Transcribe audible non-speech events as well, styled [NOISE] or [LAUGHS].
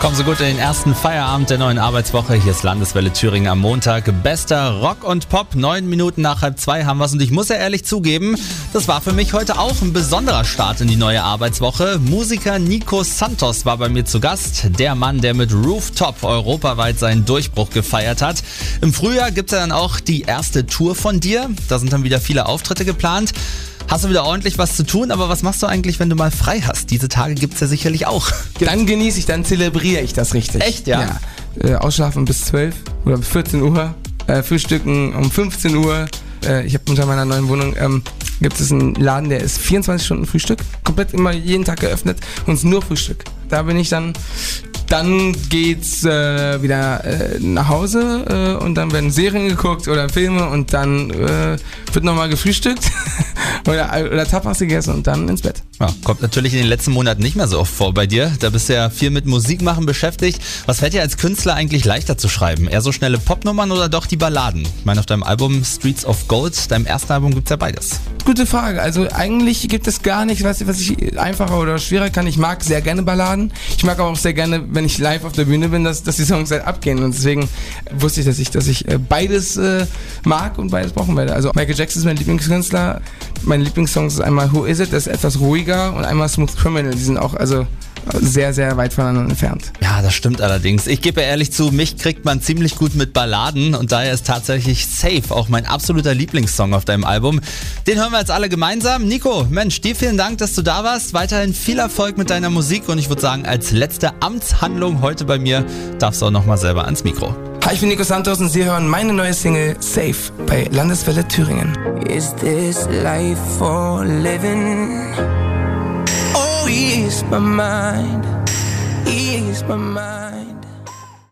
Kommen Sie gut in den ersten Feierabend der neuen Arbeitswoche. Hier ist Landeswelle Thüringen am Montag. Bester Rock und Pop. Neun Minuten nach halb zwei haben wir's. Und ich muss ja ehrlich zugeben, das war für mich heute auch ein besonderer Start in die neue Arbeitswoche. Musiker Nico Santos war bei mir zu Gast. Der Mann, der mit Rooftop europaweit seinen Durchbruch gefeiert hat. Im Frühjahr gibt's ja dann auch die erste Tour von dir. Da sind dann wieder viele Auftritte geplant hast du wieder ordentlich was zu tun, aber was machst du eigentlich, wenn du mal frei hast? Diese Tage gibt es ja sicherlich auch. [LAUGHS] Dann genieße ich, dann zelebriere ich das richtig. Echt, ja? ja. Äh, ausschlafen bis 12 oder bis 14 Uhr, äh, frühstücken um 15 Uhr. Äh, ich habe unter meiner neuen Wohnung ähm, gibt es einen Laden, der ist 24 Stunden Frühstück, komplett immer jeden Tag geöffnet und es nur Frühstück. Da bin ich dann dann geht's äh, wieder äh, nach Hause äh, und dann werden Serien geguckt oder Filme und dann äh, wird nochmal gefrühstückt [LAUGHS] oder, oder Tapas gegessen und dann ins Bett. Ja, kommt natürlich in den letzten Monaten nicht mehr so oft vor bei dir. Da bist du ja viel mit Musik machen beschäftigt. Was fällt dir als Künstler eigentlich leichter zu schreiben? Eher so schnelle Popnummern oder doch die Balladen? Ich meine, auf deinem Album Streets of Gold, deinem ersten Album, gibt's ja beides. Gute Frage. Also eigentlich gibt es gar nichts, was, was ich einfacher oder schwerer kann. Ich mag sehr gerne Balladen. Ich mag aber auch sehr gerne, wenn ich live auf der Bühne bin, dass, dass die Songs halt abgehen. Und deswegen wusste ich, dass ich, dass ich äh, beides äh, mag und beides brauchen werde. Also Michael Jackson ist mein Lieblingskünstler. Mein Lieblingssong ist einmal Who Is It, das ist etwas ruhiger und einmal Smooth Criminal. Die sind auch also sehr, sehr weit voneinander entfernt. Ja, das stimmt allerdings. Ich gebe ehrlich zu, mich kriegt man ziemlich gut mit Balladen und daher ist tatsächlich Safe auch mein absoluter Lieblingssong auf deinem Album. Den hören wir jetzt alle gemeinsam. Nico, Mensch, dir vielen Dank, dass du da warst. Weiterhin viel Erfolg mit deiner Musik und ich würde sagen, als letzte Amtshandlung heute bei mir darfst du auch nochmal selber ans Mikro. Hi, ich bin Nico Santos und Sie hören meine neue Single Safe bei Landeswelle Thüringen. Is this life for living? Ease my mind, ease my mind.